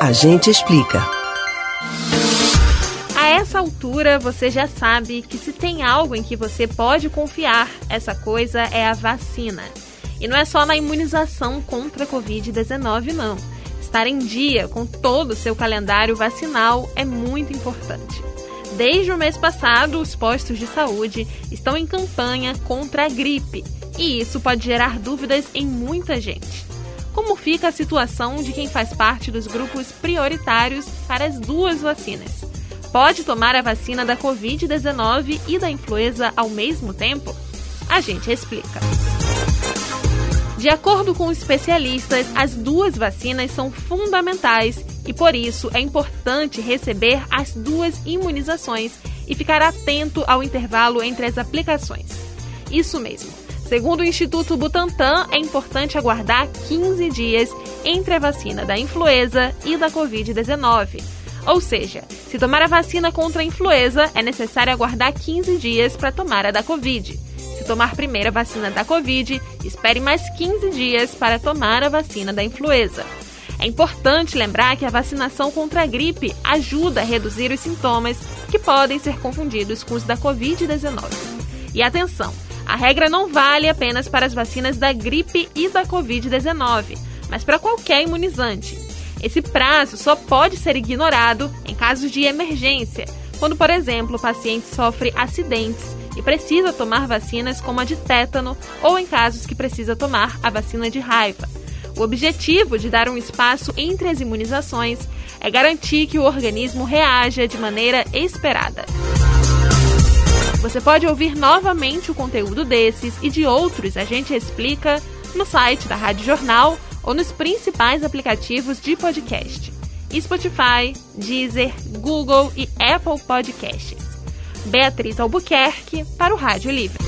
A gente explica. A essa altura, você já sabe que se tem algo em que você pode confiar, essa coisa é a vacina. E não é só na imunização contra a Covid-19, não. Estar em dia com todo o seu calendário vacinal é muito importante. Desde o mês passado, os postos de saúde estão em campanha contra a gripe, e isso pode gerar dúvidas em muita gente. Como fica a situação de quem faz parte dos grupos prioritários para as duas vacinas? Pode tomar a vacina da Covid-19 e da influenza ao mesmo tempo? A gente explica. De acordo com especialistas, as duas vacinas são fundamentais e por isso é importante receber as duas imunizações e ficar atento ao intervalo entre as aplicações. Isso mesmo. Segundo o Instituto Butantan, é importante aguardar 15 dias entre a vacina da influenza e da Covid-19. Ou seja, se tomar a vacina contra a influenza, é necessário aguardar 15 dias para tomar a da Covid tomar primeiro a vacina da Covid, espere mais 15 dias para tomar a vacina da influenza. É importante lembrar que a vacinação contra a gripe ajuda a reduzir os sintomas que podem ser confundidos com os da Covid-19. E atenção, a regra não vale apenas para as vacinas da gripe e da Covid-19, mas para qualquer imunizante. Esse prazo só pode ser ignorado em casos de emergência, quando, por exemplo, o paciente sofre acidentes e precisa tomar vacinas como a de tétano ou em casos que precisa tomar a vacina de raiva. O objetivo de dar um espaço entre as imunizações é garantir que o organismo reaja de maneira esperada. Você pode ouvir novamente o conteúdo desses e de outros a gente explica no site da Rádio Jornal ou nos principais aplicativos de podcast: Spotify, Deezer, Google e Apple Podcasts. Beatriz Albuquerque para o Rádio Livre.